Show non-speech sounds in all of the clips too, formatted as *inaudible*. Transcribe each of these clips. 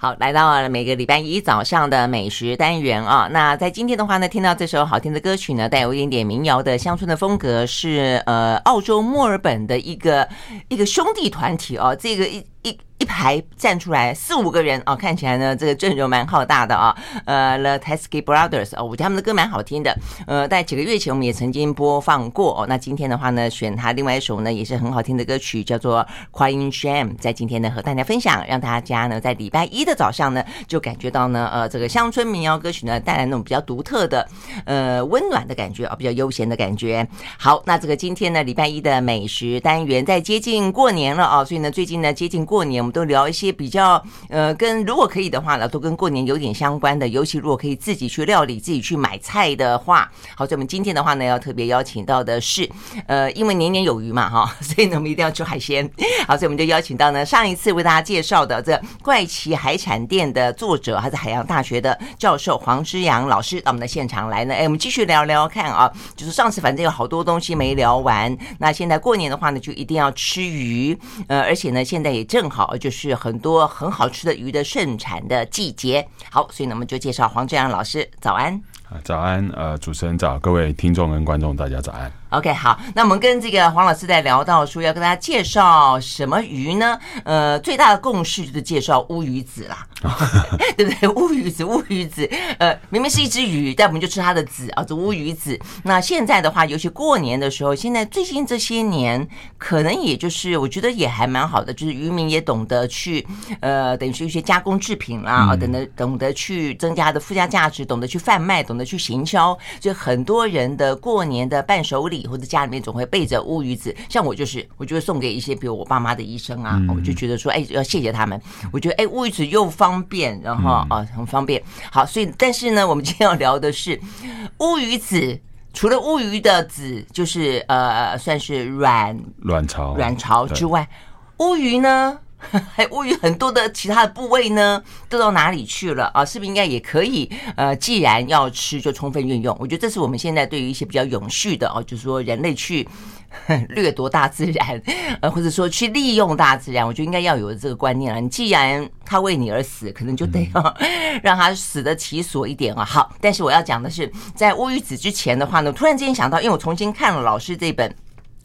好，来到了每个礼拜一早上的美食单元啊。那在今天的话呢，听到这首好听的歌曲呢，带有一点点民谣的乡村的风格，是呃澳洲墨尔本的一个一个兄弟团体哦，这个。排站出来四五个人哦，看起来呢这个阵容蛮浩大的啊。呃，The Teskey Brothers 哦，我觉得他们的歌蛮好听的。呃，在几个月前我们也曾经播放过哦。那今天的话呢，选他另外一首呢也是很好听的歌曲，叫做 Crying Shame，在今天呢和大家分享，让大家呢在礼拜一的早上呢就感觉到呢呃这个乡村民谣歌曲呢带来那种比较独特的呃温暖的感觉啊，比较悠闲的感觉。好，那这个今天呢礼拜一的美食单元在接近过年了啊，所以呢最近呢接近过年。我们都聊一些比较呃，跟如果可以的话呢，都跟过年有点相关的。尤其如果可以自己去料理、自己去买菜的话，好，所以我们今天的话呢，要特别邀请到的是，呃，因为年年有余嘛，哈，所以呢，我们一定要吃海鲜。好，所以我们就邀请到呢，上一次为大家介绍的这怪奇海产店的作者，还是海洋大学的教授黄之阳老师到我们的现场来呢。哎，我们继续聊聊看啊，就是上次反正有好多东西没聊完，那现在过年的话呢，就一定要吃鱼，呃，而且呢，现在也正好。就是很多很好吃的鱼的盛产的季节，好，所以呢，我们就介绍黄志阳老师，早安。早安，呃，主持人早，各位听众跟观众，大家早安。OK，好，那我们跟这个黄老师在聊到说要跟大家介绍什么鱼呢？呃，最大的共识就是介绍乌鱼子啦，*laughs* 对不对？乌鱼子，乌鱼子，呃，明明是一只鱼，但我们就吃它的子啊，这乌鱼子。那现在的话，尤其过年的时候，现在最近这些年，可能也就是我觉得也还蛮好的，就是渔民也懂得去，呃，等于是一些加工制品啦，啊，等得懂得去增加的附加价值，懂得去贩卖，懂。得去行销，就很多人的过年的伴手礼，或者家里面总会备着乌鱼子。像我就是，我就会送给一些，比如我爸妈的医生啊，我就觉得说，哎，要谢谢他们。我觉得，哎，乌鱼子又方便，然后啊，很方便。好，所以，但是呢，我们今天要聊的是乌鱼子，除了乌鱼的子，就是呃，算是卵卵巢卵巢之外，乌鱼呢？*laughs* 还乌鱼很多的其他的部位呢，都到哪里去了啊？是不是应该也可以？呃，既然要吃，就充分运用。我觉得这是我们现在对于一些比较永续的哦，就是说人类去 *laughs* 掠夺大自然，呃，或者说去利用大自然，我觉得应该要有这个观念了。你既然他为你而死，可能就得要 *laughs* 让他死得其所一点啊。好，但是我要讲的是，在乌鱼子之前的话呢，突然之间想到，因为我重新看了老师这本。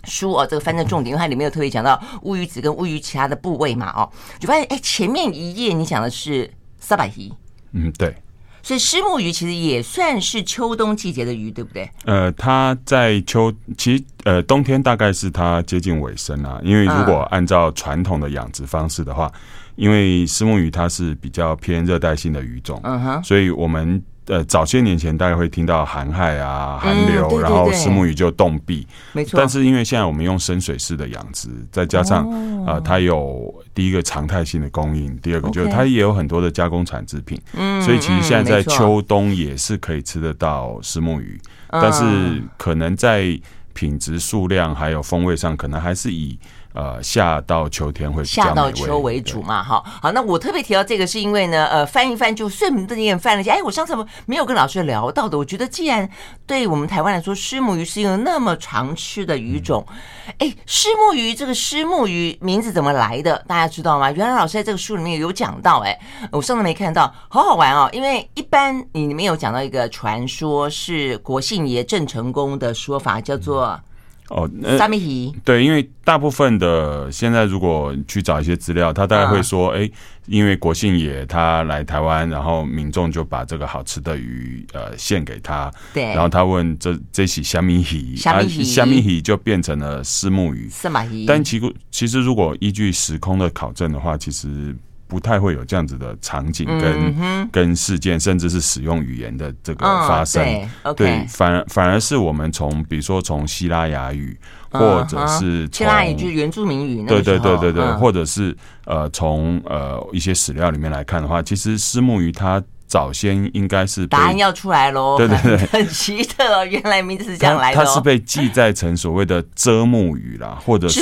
书哦，这个翻正重点，因为它里面有特别讲到乌鱼子跟乌鱼其他的部位嘛，哦，就发现哎，前面一页你讲的是萨巴鱼，嗯，对，所以虱目鱼其实也算是秋冬季节的鱼，对不对？呃，它在秋，其实呃冬天大概是它接近尾声啊，因为如果按照传统的养殖方式的话，嗯、因为虱目鱼它是比较偏热带性的鱼种，嗯哼，所以我们。呃，早些年前大家会听到寒害啊、寒流，嗯、对对对，然后石目鱼就冻毙。没错。但是因为现在我们用深水式的养殖，再加上啊、哦呃，它有第一个常态性的供应，第二个就是它也有很多的加工产制品。嗯。所以其实现在在秋冬也是可以吃得到石目鱼，嗯、但是可能在品质、数量还有风味上，可能还是以。呃，夏到秋天会夏到秋为主嘛，哈，好，那我特别提到这个是因为呢，呃，翻一翻就顺便也翻了一下，哎，我上次没有跟老师聊到的，我觉得既然对我们台湾来说，虱目鱼是一个那么常吃的鱼种，哎、嗯，虱目鱼这个虱目鱼名字怎么来的？大家知道吗？原来老师在这个书里面有讲到，哎，我上次没看到，好好玩哦，因为一般你里面有讲到一个传说，是国姓爷郑成功的说法，叫做。哦，虾米鱼对，因为大部分的现在如果去找一些资料，他大概会说，哎、嗯，因为国姓爷他来台湾，然后民众就把这个好吃的鱼呃献给他，对，然后他问这这起虾米鱼，虾米鱼，虾米鱼就变成了虱目鱼，是吗？但其实其实如果依据时空的考证的话，其实。不太会有这样子的场景跟、嗯、跟事件，甚至是使用语言的这个发生。哦、对反而反而是我们从比如说从希腊雅语，或者是希腊语就是原住民语，对对对对对，嗯、或者是呃从呃一些史料里面来看的话，其实思慕鱼它。早先应该是答案要出来喽，对对对，很奇特哦，原来名字是这样来的。它是被记载成所谓的遮目鱼啦，*laughs* 或者是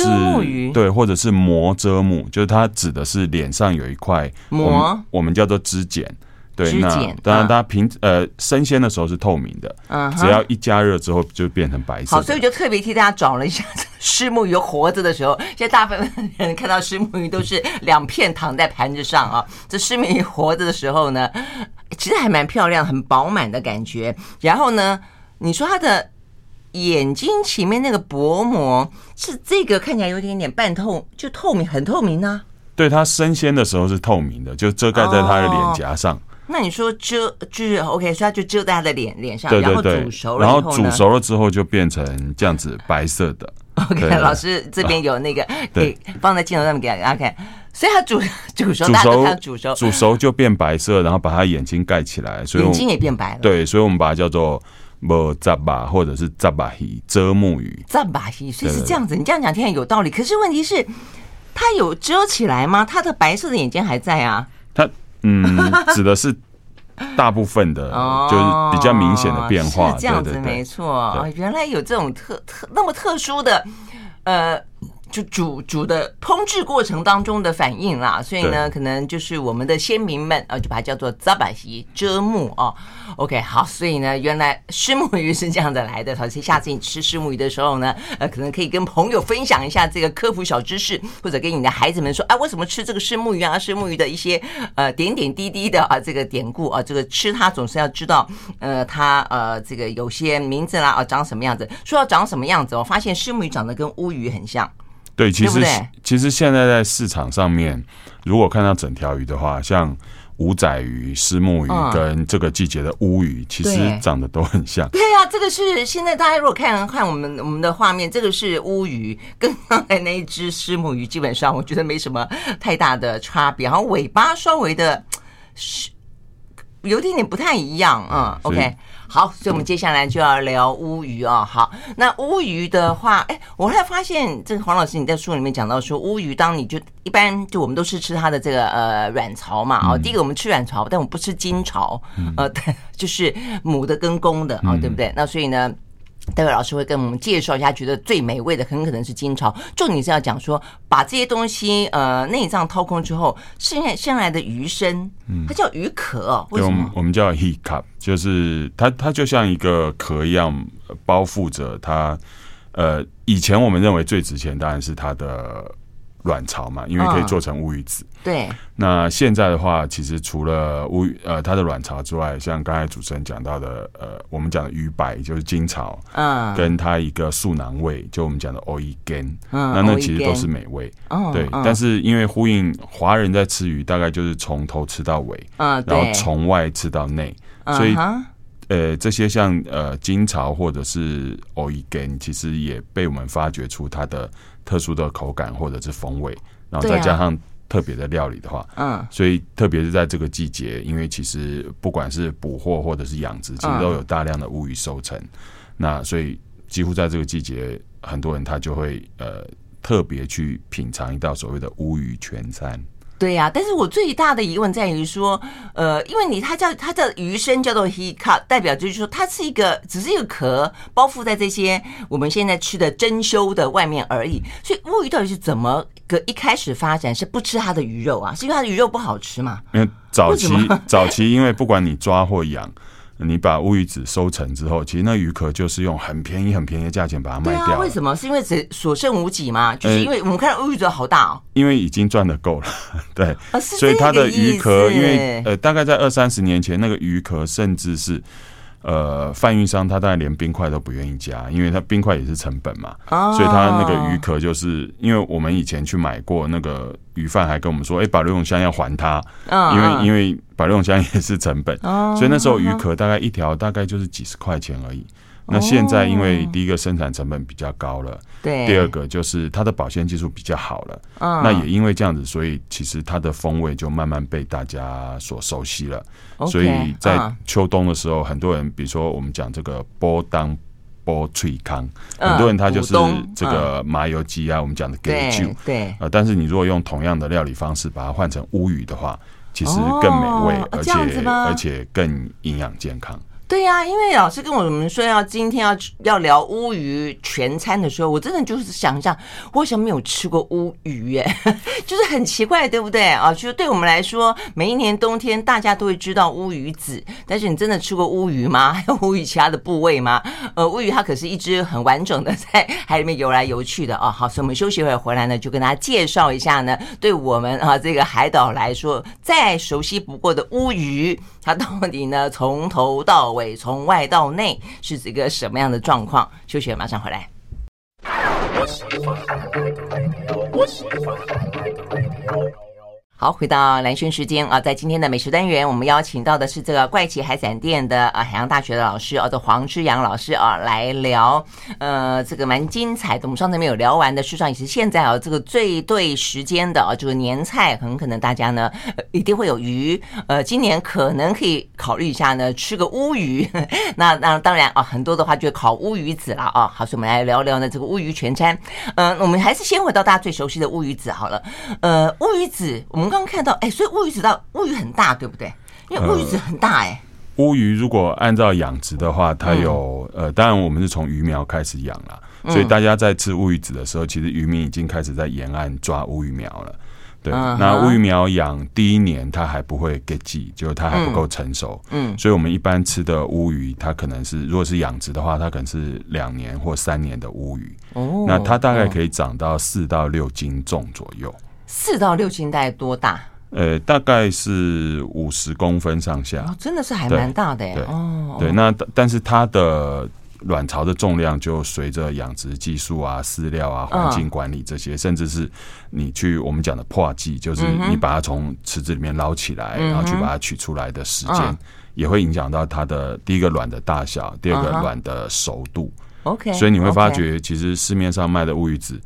对，或者是膜遮目，就是它指的是脸上有一块膜，我们叫做脂茧，对，那当然它平呃生鲜的时候是透明的，嗯，只要一加热之后就变成白色。好，所以我就特别替大家找了一下 *laughs* 虱目鱼活着的时候，现在大部分人看到虱目鱼都是两片躺在盘子上啊。这虱目鱼活着的时候呢，其实还蛮漂亮，很饱满的感觉。然后呢，你说它的眼睛前面那个薄膜是这个看起来有点点半透，就透明，很透明呢、啊。对，它生鲜的时候是透明的，就遮盖在它的脸颊上。哦、那你说遮就是 OK，所以它就遮在它的脸脸上，对对对，然后煮熟了，然后煮熟了之后就变成这样子白色的。*laughs* OK，老师这边有那个可以放在镜头上面给大家看。所以它煮煮熟，煮熟煮熟煮熟就变白色，然后把它眼睛盖起来，所以眼睛也变白了。对，所以我们把它叫做无杂巴或者是扎巴鱼遮目鱼。扎巴鱼，所以是这样子。你这样讲听起来有道理，可是问题是。它有遮起来吗？它的白色的眼睛还在啊。它嗯，指的是大部分的，就是比较明显的变化。是这样子，没错。原来有这种特特那么特殊的，呃。就煮煮的烹制过程当中的反应啦，所以呢，可能就是我们的先民们啊，就把它叫做扎巴西遮目哦。OK，好，所以呢，原来虱目鱼是这样的来的。好，下次你吃虱目鱼的时候呢，呃，可能可以跟朋友分享一下这个科普小知识，或者跟你的孩子们说，啊，为什么吃这个虱目鱼啊？虱目鱼的一些呃点点滴滴的啊，这个典故啊，这个吃它总是要知道，呃，它呃这个有些名字啦啊，长什么样子？说要长什么样子，我发现虱目鱼长得跟乌鱼很像。对，其实其实现在在市场上面，如果看到整条鱼的话，像五仔鱼、虱目鱼跟这个季节的乌鱼，其实长得都很像。对呀，这个是现在大家如果看看我们我们的画面，这个是乌鱼，跟刚才那一只虱目鱼基本上我觉得没什么太大的差别，然后尾巴稍微的是有点点不太一样，嗯，OK。好，所以我们接下来就要聊乌鱼啊。好，那乌鱼的话，哎，我后来发现这个黄老师你在书里面讲到说，乌鱼当你就一般就我们都是吃它的这个呃卵巢嘛。哦，第一个我们吃卵巢，但我们不吃精巢，呃，对，*laughs* 就是母的跟公的啊，对不对？那所以呢。待会老师会跟我们介绍一下，觉得最美味的很可能是精巢。重点是要讲说，把这些东西呃内脏掏空之后，剩下剩下来的鱼身，它叫鱼壳，为什么？我们叫 heat cup，就是它它就像一个壳一样包覆着它。呃，以前我们认为最值钱当然是它的。卵巢嘛，因为可以做成乌鱼子。哦、对。那现在的话，其实除了乌鱼呃它的卵巢之外，像刚才主持人讲到的呃，我们讲的鱼白就是金草，嗯，跟它一个素囊味，就我们讲的 o e g a n 嗯，那那其实都是美味。哦。对。嗯、但是因为呼应华人在吃鱼，大概就是从头吃到尾，嗯，然后从外吃到内，嗯、所以呃这些像呃金朝或者是 o i g a n 其实也被我们发掘出它的。特殊的口感或者是风味，然后再加上特别的料理的话，嗯，所以特别是在这个季节，因为其实不管是捕获或者是养殖，其实都有大量的乌鱼收成，那所以几乎在这个季节，很多人他就会呃特别去品尝一道所谓的乌鱼全餐。对呀、啊，但是我最大的疑问在于说，呃，因为你它叫它的鱼身叫做 he cut，代表就是说它是一个只是一个壳包覆在这些我们现在吃的珍馐的外面而已。所以乌鱼到底是怎么个一开始发展是不吃它的鱼肉啊？是因为它的鱼肉不好吃嘛？因为早期 *laughs* 早期因为不管你抓或养。你把乌鱼子收成之后，其实那鱼壳就是用很便宜、很便宜的价钱把它卖掉。为什么？是因为只所剩无几吗？就是因为我们看到乌鱼子好大哦。因为已经赚的够了，*laughs* 对，所以它的鱼壳，因为呃，大概在二三十年前，那个鱼壳甚至是。呃，贩运商他大概连冰块都不愿意加，因为他冰块也是成本嘛，oh. 所以他那个鱼壳就是，因为我们以前去买过那个鱼贩还跟我们说，哎、欸，保留永香要还他，oh. 因为因为保留永香也是成本，oh. 所以那时候鱼壳大概一条大概就是几十块钱而已。那现在因为第一个生产成本比较高了，对，第二个就是它的保鲜技术比较好了，嗯，那也因为这样子，所以其实它的风味就慢慢被大家所熟悉了。所以在秋冬的时候，很多人比如说我们讲这个波当波脆康，很多人他就是这个麻油鸡啊，我们讲的给酒，对，呃，但是你如果用同样的料理方式把它换成乌鱼的话，其实更美味，而且而且更营养健康。对呀、因为老师跟我们说要今天要要聊乌鱼全餐的时候，我真的就是想一下，我为什么没有吃过乌鱼耶？*laughs* 就是很奇怪，对不对啊？就是对我们来说，每一年冬天大家都会知道乌鱼子，但是你真的吃过乌鱼吗？还有乌鱼其他的部位吗？*laughs* 呃，乌鱼它可是一只很完整的在海里面游来游去的啊。好，所以我们休息会回来呢，就跟大家介绍一下呢，对我们啊这个海岛来说再熟悉不过的乌鱼，他到底呢从头到尾。从外到内是一个什么样的状况？休息，马上回来。好，回到蓝轩时间啊，在今天的美食单元，我们邀请到的是这个怪奇海产店的啊海洋大学的老师啊，的黄之阳老师啊，来聊呃这个蛮精彩的。我们上次没有聊完的，事实上也是现在啊这个最对时间的啊这个年菜，很可能大家呢一定会有鱼，呃，今年可能可以考虑一下呢吃个乌鱼。*laughs* 那那当然啊，很多的话就烤乌鱼子了啊。好，所以我们来聊聊呢这个乌鱼全餐。嗯、我们还是先回到大家最熟悉的乌鱼子好了。呃，乌鱼子我们。刚刚看到，哎，所以乌鱼子到乌鱼很大，对不对？因为乌鱼子很大，哎、呃。乌鱼如果按照养殖的话，它有、嗯、呃，当然我们是从鱼苗开始养了，所以大家在吃乌鱼子的时候，其实渔民已经开始在沿岸抓乌鱼苗了。对，嗯、那乌鱼苗养第一年它还不会给季，就是它还不够成熟。嗯，所以我们一般吃的乌鱼，它可能是如果是养殖的话，它可能是两年或三年的乌鱼。哦，那它大概可以长到四到六斤重左右。四到六斤大概多大？呃，大概是五十公分上下。哦，真的是还蛮大的耶。对，哦，对，那但是它的卵巢的重量就随着养殖技术啊、饲料啊、环境管理这些，嗯、甚至是你去我们讲的破季，就是你把它从池子里面捞起来，嗯、然后去把它取出来的时间，嗯、也会影响到它的第一个卵的大小，第二个卵的熟度。OK，、嗯、所以你会发觉，其实市面上卖的乌鱼子。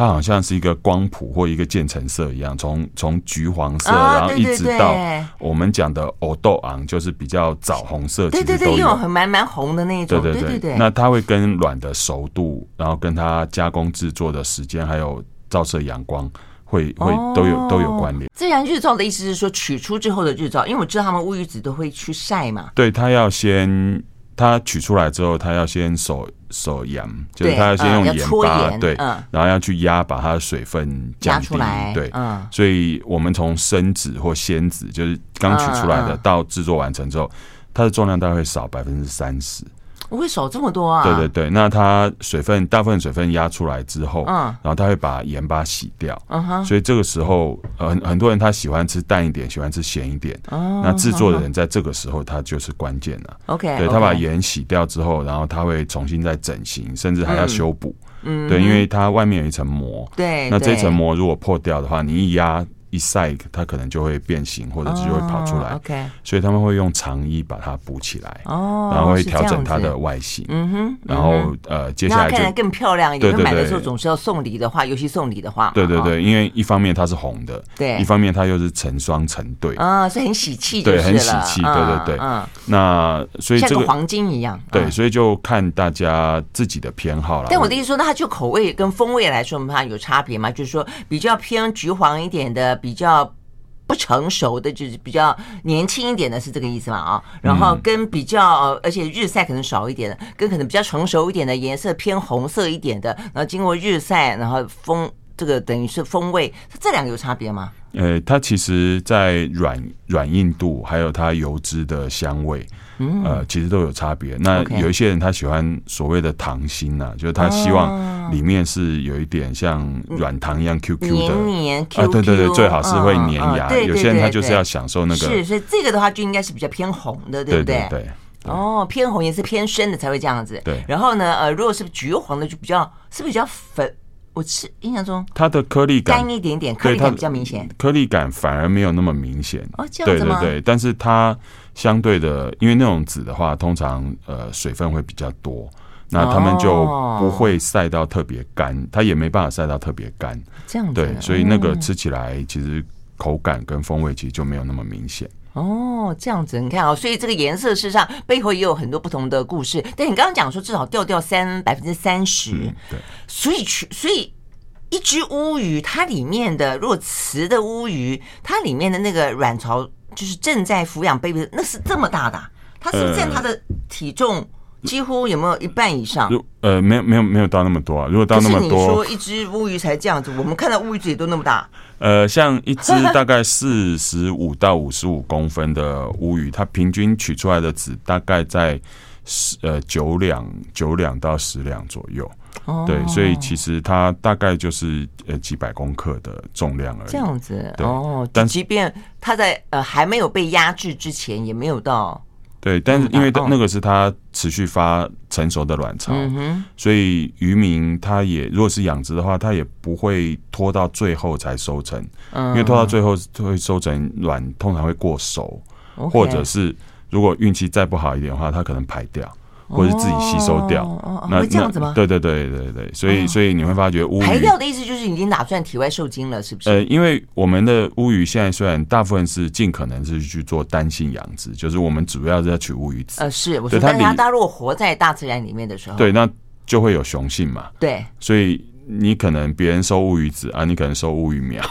它好像是一个光谱或一个渐层色一样，从从橘黄色，然后一直到我们讲的黑豆昂，就是比较枣红色，对对对，有很蛮蛮红的那种，对对对对。那它会跟卵的熟度，然后跟它加工制作的时间，还有照射阳光，会会都有都有关联。自然日照的意思是说取出之后的日照，因为我知道他们乌鱼子都会去晒嘛。对，它要先。它取出来之后，它要先手手盐，就是它要先用盐巴，对，然后要去压，把它的水分降低，对，所以我们从生子或鲜子，就是刚取出来的，到制作完成之后，它的重量大概会少百分之三十。我会少这么多啊？对对对，那它水分大部分水分压出来之后，嗯，然后它会把盐巴洗掉，嗯哼，所以这个时候，呃，很多人他喜欢吃淡一点，喜欢吃咸一点，哦，那制作的人在这个时候他就是关键了，OK，对，他把盐洗掉之后，然后他会重新再整形，甚至还要修补，嗯，对，因为它外面有一层膜，对，那这层膜如果破掉的话，你一压。一晒，它可能就会变形，或者是就会跑出来。Oh, OK，所以他们会用长衣把它补起来。哦，然后会调整它的外形。嗯哼，然后呃，接下来就更漂亮一点。对对对，买的时候总是要送礼的话，尤其送礼的话。对对对，因为一方面它是红的，对，一方面它又是成双成对。啊，所以很喜气，对，很喜气。对对对，嗯。那所以这个黄金一样。对，所以就看大家自己的偏好了。但我的意思说，那它就口味跟风味来说，我们怕有差别吗？就是说比较偏橘黄一点的。比较不成熟的，就是比较年轻一点的，是这个意思嘛？啊，然后跟比较，而且日晒可能少一点的，跟可能比较成熟一点的，颜色偏红色一点的，然后经过日晒，然后风这个等于是风味，这两个有差别吗？呃，它其实在软软硬度，还有它油脂的香味。呃，其实都有差别。那有一些人他喜欢所谓的糖心呐，就是他希望里面是有一点像软糖一样 Q Q 的，黏黏啊，对对对，最好是会粘牙。有些人他就是要享受那个，是，所以这个的话就应该是比较偏红的，对不对？对。哦，偏红颜色偏深的才会这样子。对。然后呢，呃，如果是橘黄的就比较是比较粉。我吃印象中它的颗粒感干一点点，颗粒感比较明显，颗粒感反而没有那么明显。哦，这样子吗？对对对，但是它。相对的，因为那种籽的话，通常呃水分会比较多，那他们就不会晒到特别干，它也没办法晒到特别干。这样子，对，所以那个吃起来其实口感跟风味其实就没有那么明显。哦，这样子，你看啊，所以这个颜色事实上背后也有很多不同的故事。但你刚刚讲说至少掉掉三百分之三十，对，所以去所以一只乌鱼它里面的如果雌的乌鱼，它里面的那个卵巢。就是正在抚养 baby 的，那是这么大的，他是不是占他的体重几乎有没有一半以上？呃，没有没有没有到那么多啊。如果到那么多，你说一只乌鱼才这样子，我们看到乌鱼嘴都那么大。呃，像一只大概四十五到五十五公分的乌鱼，它平均取出来的籽大概在十呃九两九两到十两左右。哦，对，所以其实它大概就是呃几百公克的重量而已。这样子，哦，但即便它在呃还没有被压制之前，也没有到。对，但是因为那个是它持续发成熟的卵巢，嗯、所以渔民他也如果是养殖的话，他也不会拖到最后才收成，嗯、因为拖到最后会收成卵通常会过熟，嗯、或者是如果运气再不好一点的话，它可能排掉。或者是自己吸收掉，哦、那会这样子吗？对对对对对，所以所以你会发觉乌鱼排掉的意思就是已经打算体外受精了，是不是？呃，因为我们的乌鱼现在虽然大部分是尽可能是去做单性养殖，就是我们主要是要取乌鱼子。呃，是，我说大家大家如果活在大自然里面的时候，对，那就会有雄性嘛。对，所以你可能别人收乌鱼子啊，你可能收乌鱼苗。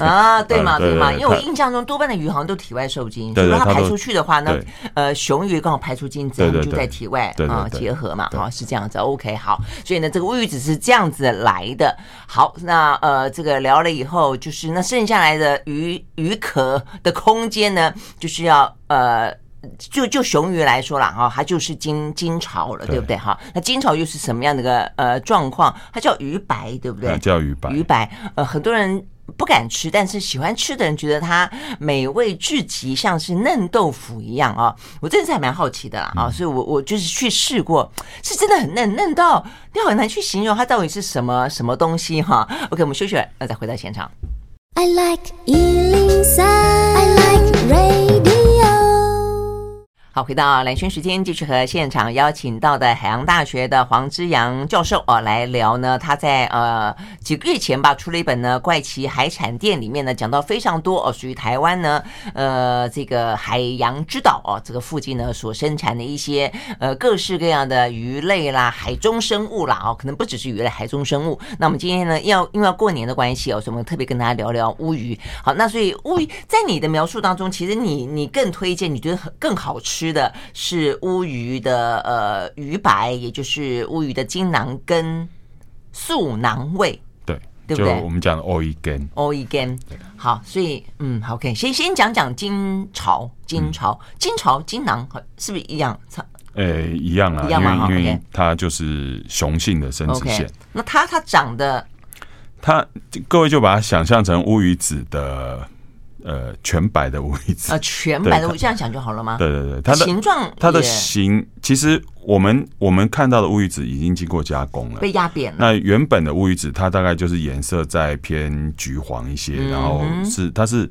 啊，对嘛对嘛，因为我印象中多半的鱼好像都体外受精，所以它排出去的话呢，呃，雄鱼刚好排出精子，就在体外啊结合嘛，啊是这样子。OK，好，所以呢，这个乌鱼子是这样子来的。好，那呃，这个聊了以后，就是那剩下来的鱼鱼壳的空间呢，就是要呃，就就雄鱼来说了哈，它就是金金巢了，对不对哈？那金巢又是什么样的个呃状况？它叫鱼白，对不对？叫鱼白，鱼白。呃，很多人。不敢吃，但是喜欢吃的人觉得它美味至极，像是嫩豆腐一样啊！我真的是还蛮好奇的啦啊，所以我我就是去试过，是真的很嫩，嫩到你很难去形容它到底是什么什么东西哈。OK，我们休息了，那再回到现场。I like 103, I like radio 好，回到蓝轩时间，继续和现场邀请到的海洋大学的黄之阳教授哦来聊呢。他在呃几个月前吧出了一本呢《怪奇海产店》，里面呢讲到非常多哦，属于台湾呢呃这个海洋之岛哦这个附近呢所生产的一些呃各式各样的鱼类啦、海中生物啦哦，可能不只是鱼类、海中生物。那我们今天呢要因为要过年的关系哦，所以我们特别跟大家聊聊乌鱼。好，那所以乌鱼在你的描述当中，其实你你更推荐你觉得更好吃。吃的是乌鱼的呃鱼白，也就是乌鱼的精囊跟素囊胃，对，对不对？我们讲的 OE 根，OE 根，好，所以嗯，OK，先先讲讲精巢，精巢，精巢，精囊，是不是一样？差，呃，一样啊，一？因为因为它就是雄性的生殖腺。那它它长得，它各位就把它想象成乌鱼子的。呃，全白的乌鱼子，啊，全白的乌鱼，这样想就好了吗？对对对，它的形状，它的形，其实我们我们看到的乌鱼子已经经过加工了，被压扁了。那原本的乌鱼子，它大概就是颜色在偏橘黄一些，然后是它是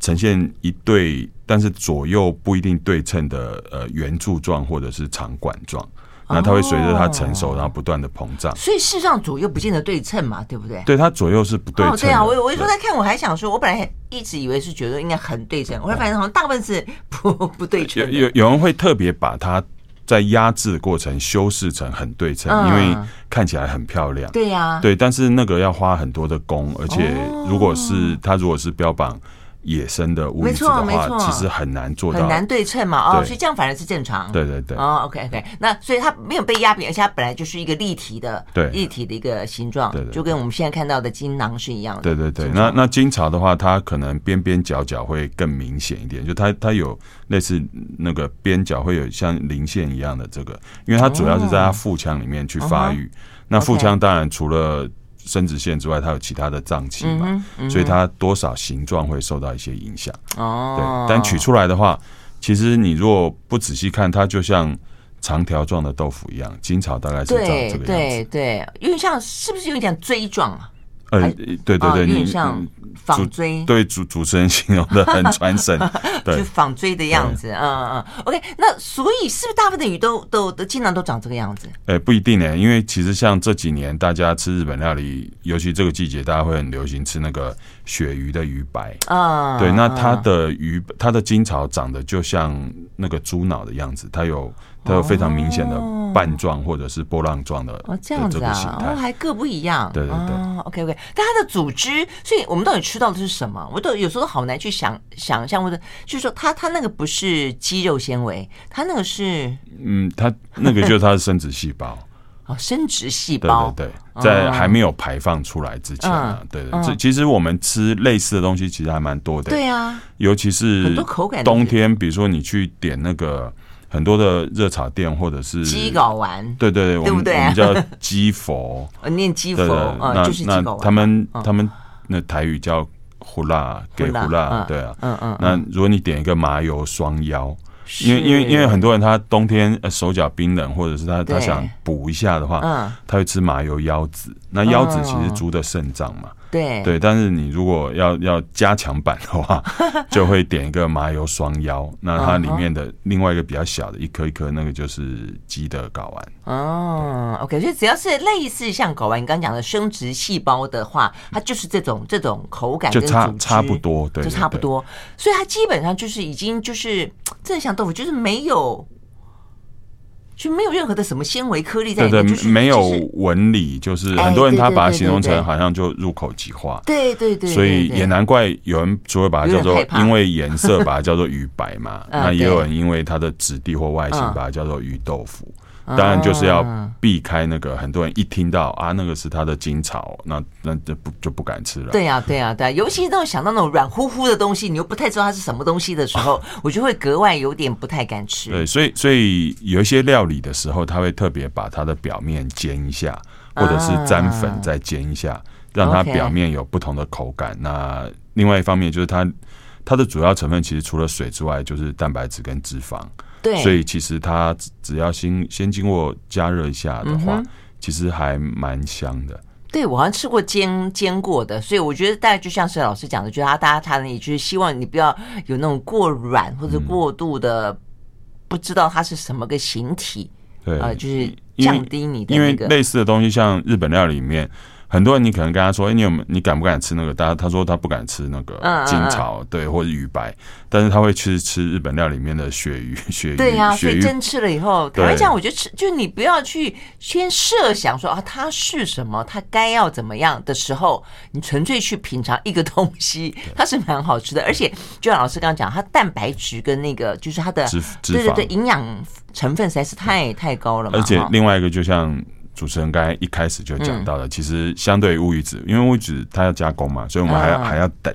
呈现一对，但是左右不一定对称的呃圆柱状或者是长管状。那它会随着它成熟，然后不断的膨胀。所以事实上左右不见得对称嘛，对不对？对，它左右是不对称。对啊，我我一说在看，我还想说，我本来一直以为是觉得应该很对称，我会发现好像大部分是不不对称。有有人会特别把它在压制的过程修饰成很对称，因为看起来很漂亮。对呀，对，但是那个要花很多的工，而且如果是它如果是标榜。野生的乌鱼子的话，其实很难做到，很难对称嘛。哦，所以这样反而是正常。对对对。哦，OK OK，那所以它没有被压扁，而且它本来就是一个立体的，对，立体的一个形状，对，就跟我们现在看到的金囊是一样的。对对对。那那金巢的话，它可能边边角角会更明显一点，就它它有类似那个边角会有像鳞线一样的这个，因为它主要是在它腹腔里面去发育。那腹腔当然除了生殖腺之外，它有其他的脏器嘛，嗯嗯、所以它多少形状会受到一些影响。哦，对，但取出来的话，其实你如果不仔细看，它就像长条状的豆腐一样，金草大概是长这个样子。对对对，有点像，是不是有点锥状啊？呃，对对对，有点像纺锥。对主主持人形容的很传神，*laughs* 对，就纺锥的样子。嗯嗯。OK，那所以是不是大部分的鱼都都都经常都长这个样子？哎，不一定呢，因为其实像这几年大家吃日本料理，尤其这个季节，大家会很流行吃那个鳕鱼的鱼白啊，对，那它的鱼它的金草长得就像那个猪脑的样子，它有它有非常明显的瓣状或者是波浪状的哦，这样子啊，哦，还各不一样，对对对，OK OK，但它的组织，所以我们到底吃到的是什么？我都有时候都好难去想想象，或者就是说它它那个不是肌肉纤维，它那个是嗯，它那个就是它的生殖细胞。*laughs* 哦，生殖细胞，对对对，在还没有排放出来之前啊，嗯、对对，这、嗯、其实我们吃类似的东西其实还蛮多的，对啊，尤其是很多口感，冬天，比如说你去点那个很多的热茶店或者是鸡睾丸，对对对，对不对？我们叫鸡佛，*laughs* 念鸡佛，那那他们他们那台语叫胡辣，给胡辣，对啊，嗯嗯，那如果你点一个麻油双腰。因为因为因为很多人他冬天手脚冰冷，或者是他他想补一下的话，嗯，他会吃麻油腰子。那腰子其实猪的肾脏嘛。对对，但是你如果要要加强版的话，*laughs* 就会点一个麻油双腰。那它里面的另外一个比较小的一颗一颗，那个就是鸡的睾丸。哦，OK，所以只要是类似像睾丸，你刚刚讲的生殖细胞的话，它就是这种这种口感，就差差不多，对，就差不多。所以它基本上就是已经就是正像豆腐，就是没有。就没有任何的什么纤维颗粒在里面，对对，没有纹理，就是很多人他把它形容成好像就入口即化，对对对，所以也难怪有人就会把它叫做，因为颜色把它叫做鱼白嘛，*laughs* 那也有人因为它的质地或外形把它叫做鱼豆腐。当然就是要避开那个，很多人一听到啊，那个是它的精草，那那就不就不敢吃了。对呀、啊，对呀、啊，对、啊，尤其是那种想到那种软乎乎的东西，你又不太知道它是什么东西的时候，*laughs* 我就会格外有点不太敢吃。对，所以所以有一些料理的时候，他会特别把它的表面煎一下，或者是沾粉再煎一下，让它表面有不同的口感。那另外一方面就是它它的主要成分其实除了水之外，就是蛋白质跟脂肪。对，所以其实它只要先先经过加热一下的话，嗯、其实还蛮香的。对，我好像吃过煎煎过的，所以我觉得大概就像是老师讲的，就是他大家他也就是希望你不要有那种过软或者过度的不知道它是什么个形体，对呃，就是降低你的、那个、因为类似的东西，像日本料理里面。很多人你可能跟他说，哎、欸，你有没你敢不敢吃那个？大家他说他不敢吃那个金草，嗯嗯嗯对，或者鱼白，但是他会去吃日本料理里面的鳕鱼，鳕鱼。对呀、啊，所以真吃了以后，坦白讲，我觉得吃，就你不要去先设想说啊，它是什么，它该要怎么样的时候，你纯粹去品尝一个东西，它是蛮好吃的，而且就像老师刚刚讲，它蛋白质跟那个就是它的对对对营养成分实在是太太高了嘛。而且另外一个就像。主持人刚才一开始就讲到了，其实相对于乌鱼子，因为乌鱼子它要加工嘛，所以我们还要还要等。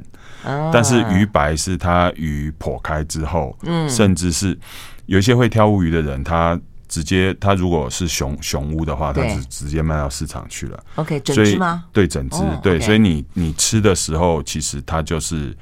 但是鱼白是它鱼剖开之后，嗯甚至是有一些会挑乌鱼的人，他直接他如果是雄雄乌的话，他直直接卖到市场去了。OK，整只吗？对，整只。对，所以你你吃的时候，其实它就是。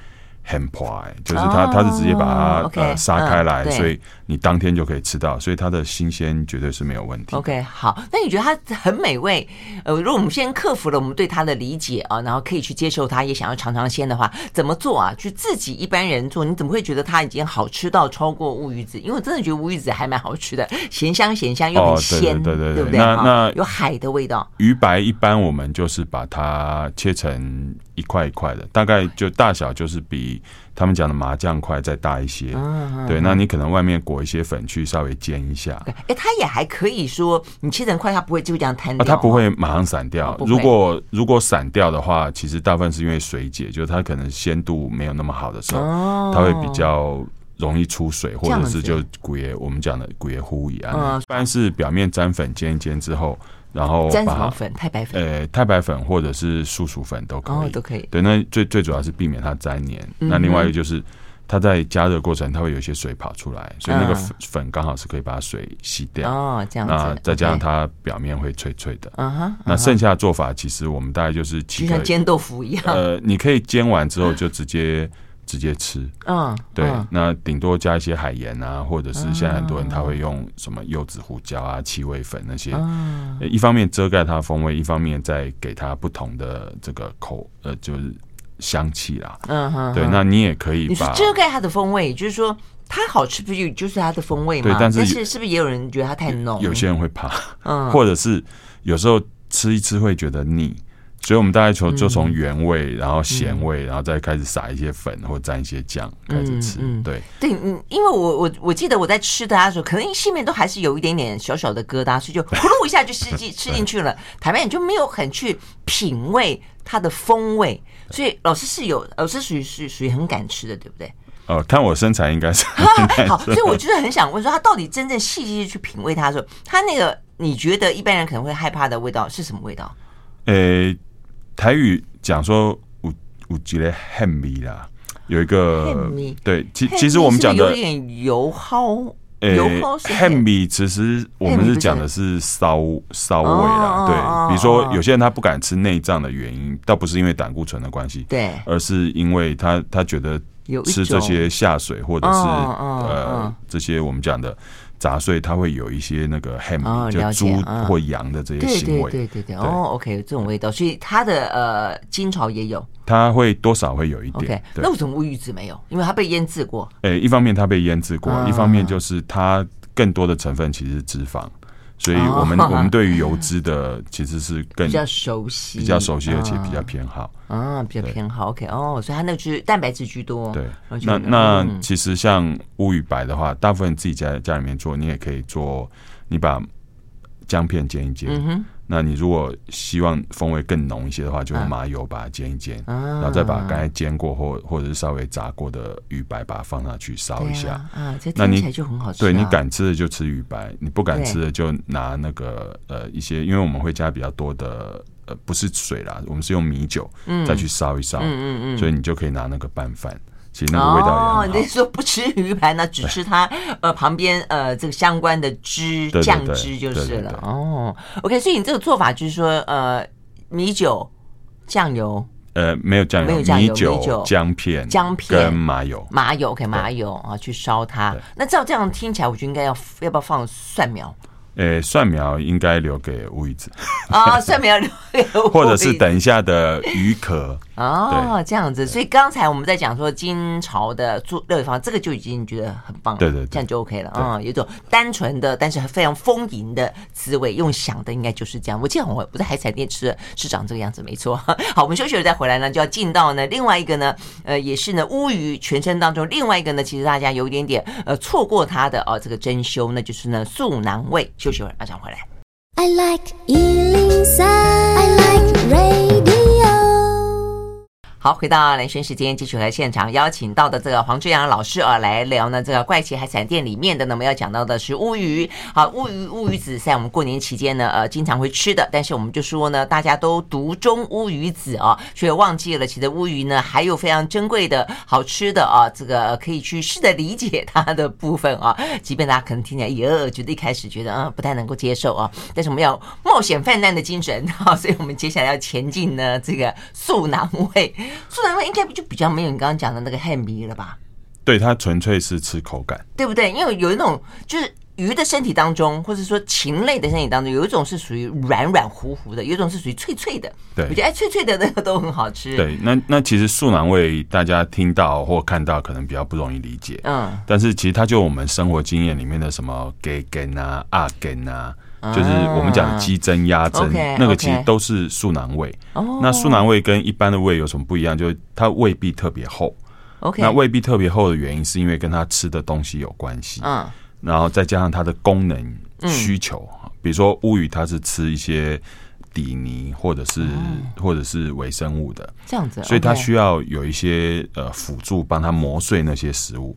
很破，就是它，它是直接把它呃杀开来，所以你当天就可以吃到，所以它的新鲜绝对是没有问题。OK，好，那你觉得它很美味？呃，如果我们先克服了我们对它的理解啊，然后可以去接受它，也想要尝尝鲜的话，怎么做啊？就自己一般人做，你怎么会觉得它已经好吃到超过乌鱼子？因为我真的觉得乌鱼子还蛮好吃的，咸香咸香又很鲜，对对对，对不对？那那有海的味道。鱼白一般我们就是把它切成一块一块的，大概就大小就是比。他们讲的麻酱块再大一些，嗯、对，那你可能外面裹一些粉去稍微煎一下。哎，它也还可以说，你切成块，它不会就这样摊掉，它不会马上散掉。哦、如果如果散掉的话，其实大部分是因为水解，就是它可能鲜度没有那么好的时候，哦、它会比较容易出水，或者是就古爷我们讲的古爷糊一样。嗯、一般是表面沾粉煎一煎之后。然后沾什么粉？太白粉？呃，太白粉或者是树薯粉都可以，哦、都可以。对，那最最主要是避免它粘黏。嗯、那另外一个就是它在加热过程，它会有一些水跑出来，所以那个粉粉刚好是可以把水吸掉。哦，这样子。那再加上它表面会脆脆的。嗯哼。那剩下的做法其实我们大概就是就像煎豆腐一样。呃，你可以煎完之后就直接。直接吃，嗯，对，那顶多加一些海盐啊，或者是现在很多人他会用什么柚子胡椒啊、七味粉那些，一方面遮盖它的风味，一方面再给它不同的这个口，呃，就是香气啦。嗯哼，对，那你也可以遮盖它的风味，就是说它好吃不就就是它的风味嘛？对，但是是不是也有人觉得它太浓？有些人会怕，嗯，或者是有时候吃一吃会觉得腻。所以我们大概从就从原味，然后咸味，然后再开始撒一些粉或沾一些酱开始吃。对对，嗯，因为我我我记得我在吃它的时候，可能心里面都还是有一点点小小的疙瘩，所以就 *laughs* 呼噜一下就吃进吃进去了。台湾人就没有很去品味它的风味，所以老师是有老师属于是属于很敢吃的，对不对？哦，看我身材应该是好，所以我就是很想问说，他到底真正细细去品味它的时候，他那个你觉得一般人可能会害怕的味道是什么味道？呃。台语讲说五五几类黑米啦，有一个对，其其实我们讲的有点油耗，呃，黑米其实我们是讲的是骚骚味啦，对，比如说有些人他不敢吃内脏的原因，倒不是因为胆固醇的关系，对，而是因为他他觉得吃这些下水或者是呃这些我们讲的。杂碎它会有一些那个 ham，、哦、就猪或羊的这些腥味，对对对对，哦，OK，这种味道，所以它的呃金朝也有，它会多少会有一点。那为什么乌鱼子没有？因为它被腌制过。诶，一方面它被腌制过，哦、一方面就是它更多的成分其实是脂肪。所以我们我们对于油脂的 *laughs* 其实是更比较熟悉，比较熟悉，而且比较偏好。啊，比较偏好。OK，哦，所以它那个就是蛋白质居多。对，那那其实像乌鱼白的话，大部分自己家家里面做，你也可以做，你把姜片煎一煎。那你如果希望风味更浓一些的话，就用麻油把它煎一煎，然后再把刚才煎过或或者是稍微炸过的鱼白把它放上去烧一下。啊，这听起来就很好吃。对，你敢吃的就吃鱼白，你不敢吃的就拿那个呃一些，因为我们会加比较多的呃不是水啦，我们是用米酒再去烧一烧，嗯嗯嗯，所以你就可以拿那个拌饭。其实那个味道哦，你说不吃鱼排呢，只吃它呃旁边呃这个相关的汁酱汁就是了。哦。OK，所以你这个做法就是说呃米酒酱油？呃没有酱油，没有酱油，米酒姜片姜片。跟麻油。麻油 OK 麻油啊去烧它。那照这样听起来，我觉得应该要要不要放蒜苗？诶，蒜苗应该留给乌鱼子啊，蒜苗留给 *laughs* 或者是等一下的鱼壳哦，这样子。所以刚才我们在讲说金朝的做料理方，这个就已经觉得很棒了，对对，这样就 OK 了啊。有一种单纯的，但是非常丰盈的滋味，用想的应该就是这样。我记得我我在海产店吃的是长这个样子，没错。*laughs* 好，我们休息了再回来呢，就要进到呢另外一个呢，呃，也是呢乌鱼全身当中另外一个呢，其实大家有一点点呃错过它的哦，这个珍馐，那就是呢素囊味。休息会儿，马上回来。I like 103, I like radio 好，回到兰萱时间，继续和现场邀请到的这个黄志扬老师啊来聊呢。这个怪奇海产店里面的呢，我们要讲到的是乌鱼。好，乌鱼乌鱼子在我们过年期间呢，呃，经常会吃的。但是我们就说呢，大家都独钟乌鱼子啊，却忘记了其实乌鱼呢还有非常珍贵的好吃的 *laughs* 啊，这个可以去试着理解它的部分啊。即便大家可能听起来也觉得一开始觉得啊不太能够接受啊，但是我们要冒险犯难的精神啊，所以我们接下来要前进呢这个素囊味。素囊味应该就比较没有你刚刚讲的那个黑米了吧？对，它纯粹是吃口感，对不对？因为有一种就是鱼的身体当中，或者说禽类的身体当中，有一种是属于软软糊糊的，有一种是属于脆脆的。对，我觉得哎，脆脆的那个都很好吃。对，那那其实素囊味大家听到或看到可能比较不容易理解，嗯，但是其实它就我们生活经验里面的什么给根啊、鸭根啊。就是我们讲的鸡胗、鸭胗，那个其实都是素囊味。那素囊味跟一般的胃有什么不一样？就是它胃壁特别厚。那胃壁特别厚的原因是因为跟它吃的东西有关系。嗯。然后再加上它的功能需求，比如说乌鱼，它是吃一些底泥或者是或者是微生物的，这样子。所以它需要有一些呃辅助帮它磨碎那些食物。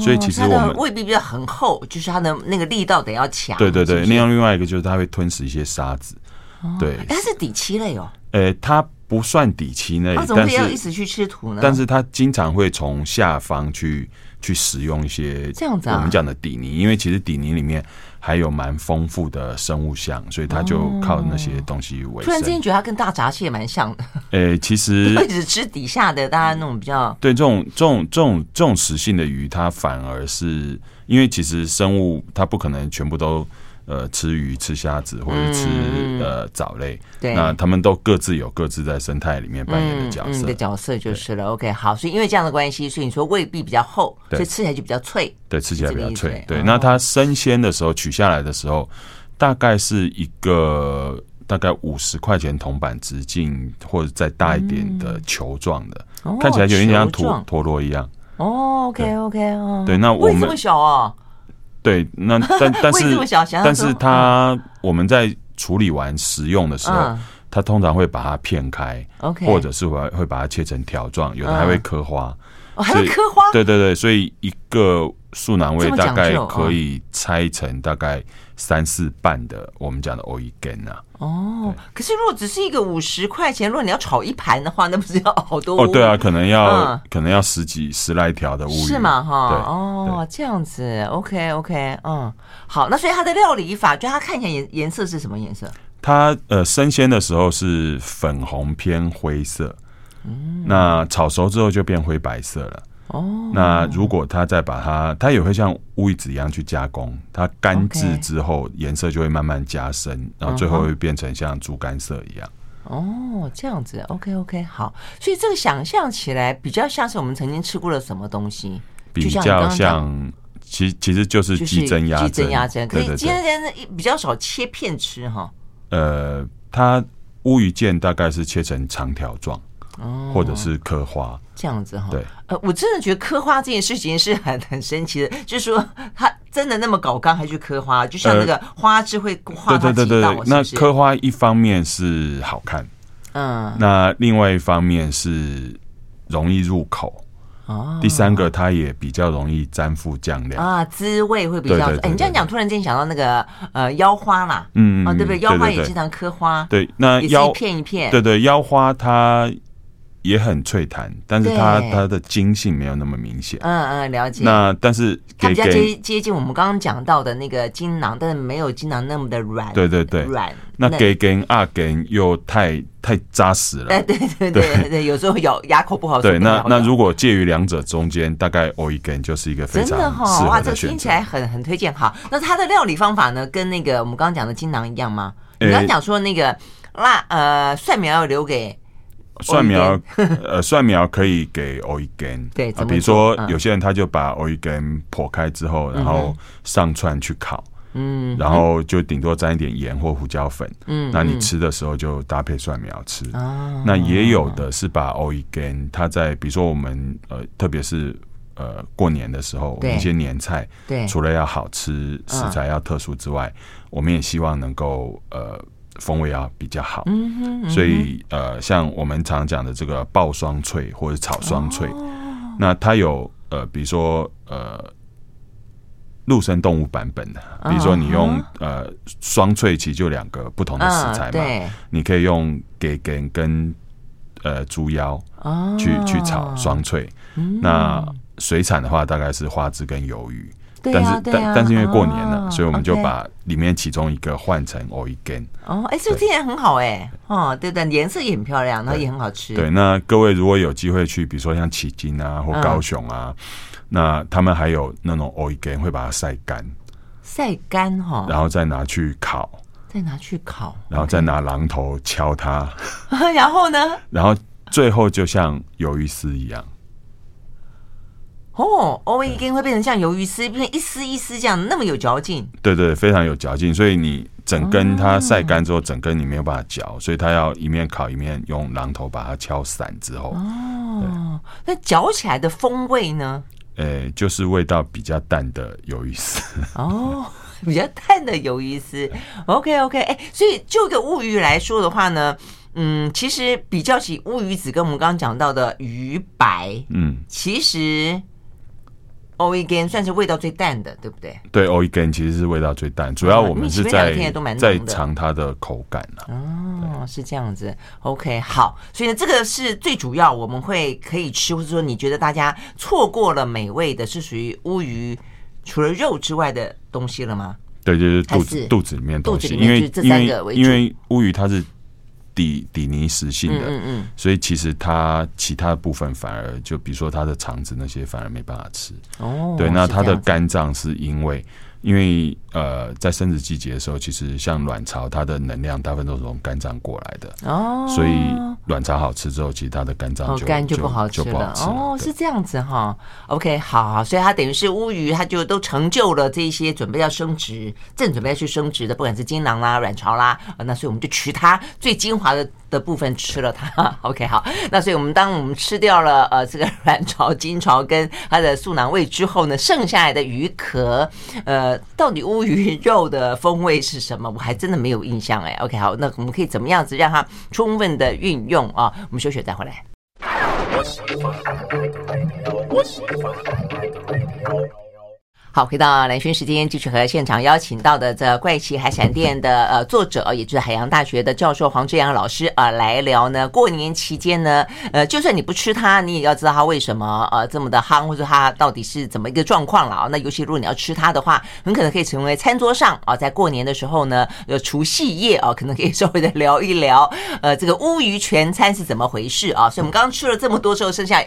所以其实我们未必比较很厚，就是它的那个力道得要强。对对对，另外另外一个就是它会吞食一些沙子。对，它是底栖类哦。呃，它不算底栖类，怎么会要一直去吃土呢？但是它经常会从下方去去使用一些这样子啊，我们讲的底泥，因为其实底泥里面。还有蛮丰富的生物相，所以它就靠那些东西为生。突然之间觉得它跟大闸蟹蛮像的。*laughs* 诶，其实 *laughs* 只吃底下的，大家那种比较对这种这种这种这种食性的鱼，它反而是因为其实生物它不可能全部都。呃，吃鱼、吃虾子或者吃呃藻类，对，那他们都各自有各自在生态里面扮演的角色。的角色就是了。OK，好，所以因为这样的关系，所以你说胃壁比较厚，所以吃起来就比较脆。对，吃起来比较脆。对，那它生鲜的时候取下来的时候，大概是一个大概五十块钱铜板直径或者再大一点的球状的，嗯、看起来有点像陀陀螺一样。哦，OK OK 哦，对，那我们这么小啊？对，那 *laughs* 但但是但是它我们在处理完食用的时候，嗯、它通常会把它片开，OK，或者是会会把它切成条状，有的还会刻花。嗯哦、还会刻花？对对对，所以一个素囊味大概可以拆成大概三四瓣的，我们讲的欧一根啊。哦，可是如果只是一个五十块钱，如果你要炒一盘的话，那不是要好多？哦，对啊，可能要、嗯、可能要十几十来条的乌鱼，是吗？哈，对哦，这样子，OK OK，嗯，好，那所以它的料理法，就它看起来颜颜色是什么颜色？它呃生鲜的时候是粉红偏灰色。那炒熟之后就变灰白色了。哦，那如果它再把它，它也会像乌鱼子一样去加工，它干制之后颜色就会慢慢加深，然后最后会变成像猪肝色一样。哦，这样子，OK OK，好。所以这个想象起来比较像是我们曾经吃过的什么东西？比较像，其其实就是鸡胗鸭胗鸭胗，可是鸡胗鸭胗比较少切片吃哈。呃，它乌鱼腱大概是切成长条状。哦，或者是刻花。这样子哈，对，呃，我真的觉得刻花这件事情是很 *laughs* 很神奇的，就是说它真的那么搞刚还去刻花，就像那个花枝会画它几道，对对对对，那刻花一方面是好看，嗯，那另外一方面是容易入口，哦，第三个它也比较容易沾附酱料。啊，滋味会比较。哎，你这样讲，突然间想到那个呃腰花啦，嗯，哦，对不对？腰花也经常刻花，对，那腰一片一片，对对，腰花它。也很脆弹，但是它它的筋性没有那么明显。嗯嗯，了解。那但是它比较接接近我们刚刚讲到的那个筋囊，但是没有筋囊那么的软。对对对，软。那给根二根又太太扎实了。*laughs* 哎，对对对对，有时候咬牙口不好。对，那那如果介于两者中间，大概欧一根就是一个非常适合的哇，这听起来很很推荐。哈，那它的料理方法呢，跟那个我们刚刚讲的筋囊一样吗？你刚刚讲说那个辣呃蒜苗要留给。蒜苗，呃，蒜苗可以给欧一根，对，比如说有些人他就把欧一根剖开之后，然后上串去烤，嗯，然后就顶多沾一点盐或胡椒粉，嗯，那你吃的时候就搭配蒜苗吃。那也有的是把欧一根，它在比如说我们呃，特别是呃过年的时候，我们一些年菜，对，除了要好吃，食材要特殊之外，我们也希望能够呃。风味要比较好，嗯哼嗯哼，所以呃，像我们常讲的这个爆双脆或者炒双脆，哦、那它有呃，比如说呃，陆生动物版本的，比如说你用、哦、呃双脆，其实就两个不同的食材嘛，你可以用给根跟呃猪腰去、哦、去炒双脆，嗯、那水产的话大概是花枝跟鱿鱼。但是但但是因为过年了，所以我们就把里面其中一个换成 o i g a n。哦，哎，这个听起来很好哎。哦，对对，颜色也很漂亮，然后也很好吃。对，那各位如果有机会去，比如说像旗津啊或高雄啊，那他们还有那种 o i g a n 会把它晒干，晒干哈，然后再拿去烤，再拿去烤，然后再拿榔头敲它，*laughs* 然后呢？*laughs* 然后最后就像鱿鱼丝一样。哦，欧一根会变成像鱿鱼丝，变成一丝一丝这样，那么有嚼劲。对对，非常有嚼劲。所以你整根它晒干之后，整根你没有办法嚼，所以它要一面烤一面用榔头把它敲散之后。哦，那嚼起来的风味呢？诶，就是味道比较淡的鱿鱼丝。哦，比较淡的鱿鱼丝。OK OK，哎，所以就个乌鱼来说的话呢，嗯，其实比较起乌鱼子跟我们刚刚讲到的鱼白，嗯，其实。欧一根算是味道最淡的，对不对？对，欧一根其实是味道最淡，主要我们是在在尝它的口感呢。哦，是这样子。OK，好，所以呢，这个是最主要我们会可以吃，或者说你觉得大家错过了美味的，是属于乌鱼除了肉之外的东西了吗？对，就是肚子肚子里面东西，因为因为因为乌鱼它是。底底泥石性的，嗯嗯，所以其实它其他的部分反而就比如说它的肠子那些反而没办法吃。哦，对，那它的肝脏是因为因为呃，在生殖季节的时候，其实像卵巢，它的能量大部分都是从肝脏过来的哦，所以卵巢好吃之后，其实它的肝脏就肝就不好吃了哦，是这样子哈。OK，好，好，所以它等于是乌鱼，它就都成就了这些准备要生殖、正准备要去生殖的，不管是精囊啦、卵巢啦，那所以我们就取它最精华的的部分吃了它。*laughs* OK，好，那所以我们当我们吃掉了呃这个卵巢、精巢跟它的素囊胃之后呢，剩下来的鱼壳，呃，到底乌鱼肉的风味是什么？我还真的没有印象哎。OK，好，那我们可以怎么样子让它充分的运用啊？我们休息再回来。好，回到兰萱时间，继续和现场邀请到的这怪奇海产店的呃作者，也就是海洋大学的教授黄志阳老师啊、来聊呢。过年期间呢，呃，就算你不吃它，你也要知道它为什么呃这么的夯，或者它到底是怎么一个状况了啊。那尤其如果你要吃它的话，很可能可以成为餐桌上啊，在过年的时候呢，呃，除夕夜啊，可能可以稍微的聊一聊，呃，这个乌鱼全餐是怎么回事啊。所以我们刚刚吃了这么多之后，剩下。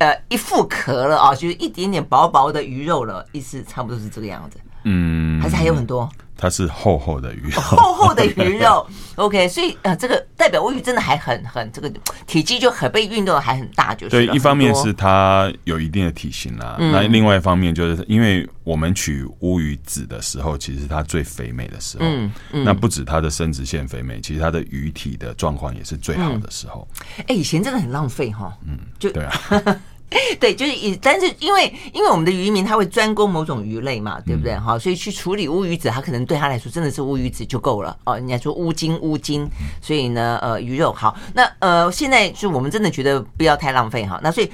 呃，一副壳了啊，就是一点点薄薄的鱼肉了，意思差不多是这个样子。嗯，还是还有很多。它是厚厚的鱼肉，厚厚的鱼肉。*laughs* OK，所以呃，这个代表乌鱼真的还很很这个体积就很被运动的还很大，就是对。一方面是它有一定的体型啦，嗯、那另外一方面就是因为我们取乌鱼子的时候，其实它最肥美的时候。嗯嗯。那不止它的生殖腺肥美，其实它的鱼体的状况也是最好的时候。哎、嗯欸，以前真的很浪费哈。嗯，就对啊。*laughs* *laughs* 对，就是以，但是因为因为我们的渔民他会专攻某种鱼类嘛，对不对？哈、嗯，所以去处理乌鱼子，他可能对他来说真的是乌鱼子就够了哦。人家说乌金乌金，所以呢，呃，鱼肉好。那呃，现在就我们真的觉得不要太浪费哈。那所以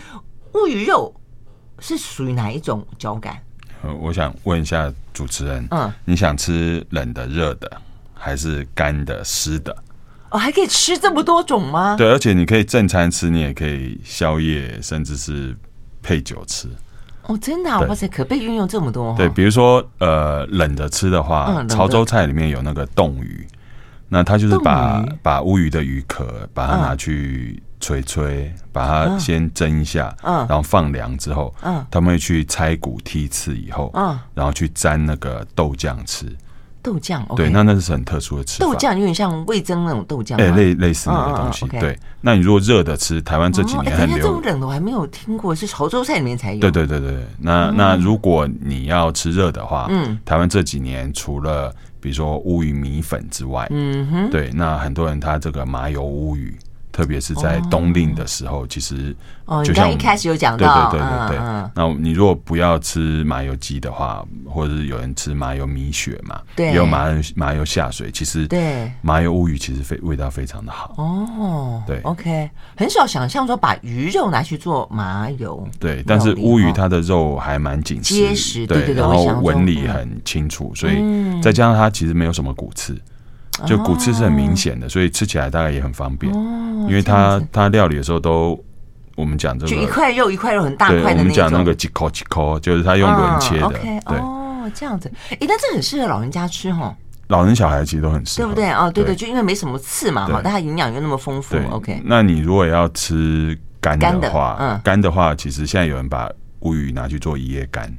乌鱼肉是属于哪一种嚼感？呃，我想问一下主持人，嗯，你想吃冷的、热的，还是干的、湿的？哦，还可以吃这么多种吗？对，而且你可以正餐吃，你也可以宵夜，甚至是配酒吃。哦，真的、啊，哇塞，可被运用这么多、哦。对，比如说呃，冷着吃的话，嗯、潮州菜里面有那个冻鱼，那它就是把把乌鱼的鱼壳，把它拿去吹吹，嗯、把它先蒸一下，嗯，然后放凉之后，嗯，他们会去拆骨剔刺以后，嗯，然后去沾那个豆酱吃。豆酱，对，那那是很特殊的吃法。豆酱有点像味增那种豆酱，哎，类类似那个东西。对，那你如果热的吃，台湾这几年很流行。这种冷的我还没有听过，是潮州菜里面才有。对对对对，那那如果你要吃热的话，嗯，台湾这几年除了比如说乌鱼米粉之外，嗯哼，对，那很多人他这个麻油乌鱼。特别是在冬令的时候，其实就像一开始有讲到，对对对对对。那你如果不要吃麻油鸡的话，或者是有人吃麻油米血嘛，也有麻油麻油下水，其实对。麻油乌鱼其实非味道非常的好。哦。对，OK，很少想象说把鱼肉拿去做麻油，对，但是乌鱼它的肉还蛮紧实、结实，对，然后纹理很清楚，所以再加上它其实没有什么骨刺。就骨刺是很明显的，所以吃起来大概也很方便。因为它它料理的时候都我们讲这个，就一块肉一块肉很大块的那种。我们讲那个几口几口，就是它用轮切的。对，哦，这样子，哎，那这很适合老人家吃哈。老人小孩其实都很适合，对不对？哦，对对，就因为没什么刺嘛，哈，但它营养又那么丰富。OK，那你如果要吃干的话，嗯，干的话，其实现在有人把乌鱼拿去做一夜干。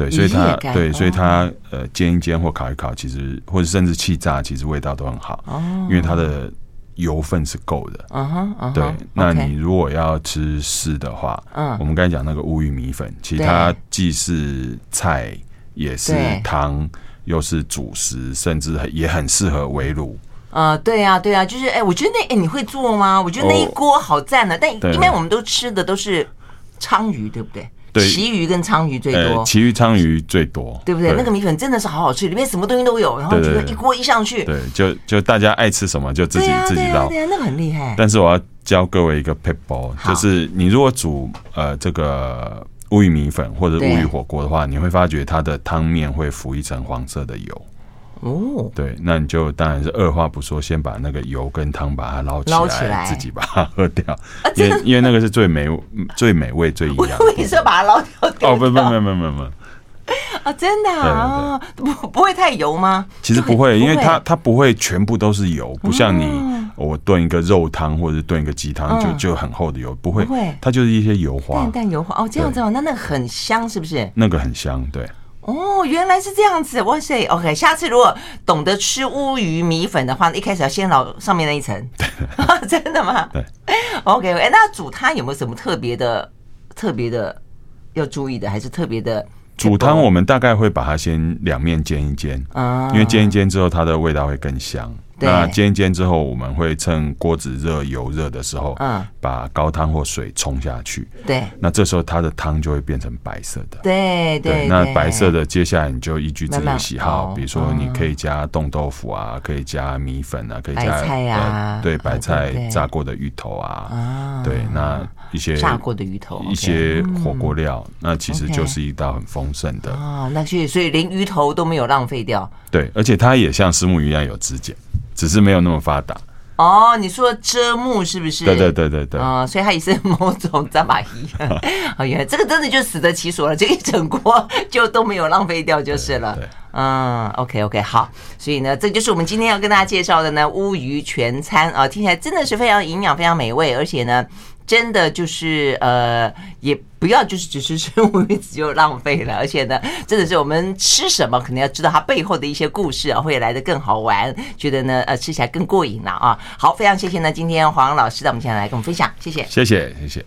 对，所以它对，所以它呃煎一煎或烤一烤，其实或者甚至气炸，其实味道都很好。哦，因为它的油分是够的。啊哈，对。那你如果要吃湿的话，嗯，我们刚才讲那个乌鱼米粉，其实它既是菜，也是汤，又是主食，甚至也很适合围炉。啊，对呀，对呀，就是哎，我觉得那哎，你会做吗？我觉得那一锅好赞呢。但一般我们都吃的都是鲳鱼，对不对？对，旗鱼跟鲳鱼最多，旗鱼、鲳鱼最多，对不对？那个米粉真的是好好吃，里面什么东西都有，然后觉得一锅一上去，对，就就大家爱吃什么就自己自己捞，对啊，那个很厉害。但是我要教各位一个 p e b l e，就是你如果煮呃这个乌鱼米粉或者乌鱼火锅的话，你会发觉它的汤面会浮一层黄色的油。哦，对，那你就当然是二话不说，先把那个油跟汤把它捞起来，捞起来，自己把它喝掉，因为因为那个是最美最美味最营养。我以为你说把它捞掉。哦，不不不不不不，啊，真的啊，不不会太油吗？其实不会，因为它它不会全部都是油，不像你我炖一个肉汤或者炖一个鸡汤就就很厚的油，不会，它就是一些油花，淡淡油花。哦，这样子哦，那那个很香是不是？那个很香，对。哦，原来是这样子，哇塞，OK，下次如果懂得吃乌鱼米粉的话，一开始要先捞上面那一层，*laughs* 真的吗？对，OK，哎，那煮汤有没有什么特别的、特别的要注意的，还是特别的？煮汤我们大概会把它先两面煎一煎，因为煎一煎之后它的味道会更香。那煎一煎之后，我们会趁锅子热、油热的时候，嗯，把高汤或水冲下去。对，那这时候它的汤就会变成白色的。对对，那白色的接下来你就依据自己的喜好，比如说你可以加冻豆腐啊，可以加米粉啊，可以加菜啊，对，白菜炸过的芋头啊，对，那一些炸过的芋头，一些火锅料，那其实就是一道很丰盛的啊。那所以所以连鱼头都没有浪费掉。对，而且它也像石目鱼一样有指甲。只是没有那么发达哦。你说遮目是不是？对对对对对。啊、哦，所以它也是某种扎马伊。*laughs* 哦，原来这个真的就死得其所了，这一整锅就都没有浪费掉就是了。对，对，对，嗯，OK OK，好。所以呢，这就是我们今天要跟大家介绍的呢乌鱼全餐啊，听起来真的是非常营养、非常美味，而且呢。真的就是呃，也不要就是只是吃乌鱼子就浪费了，而且呢，真的是我们吃什么，肯定要知道它背后的一些故事啊，会来的更好玩，觉得呢，呃，吃起来更过瘾了啊。好，非常谢谢呢，今天黄老师到我们现在来跟我们分享，谢谢，谢谢，谢谢。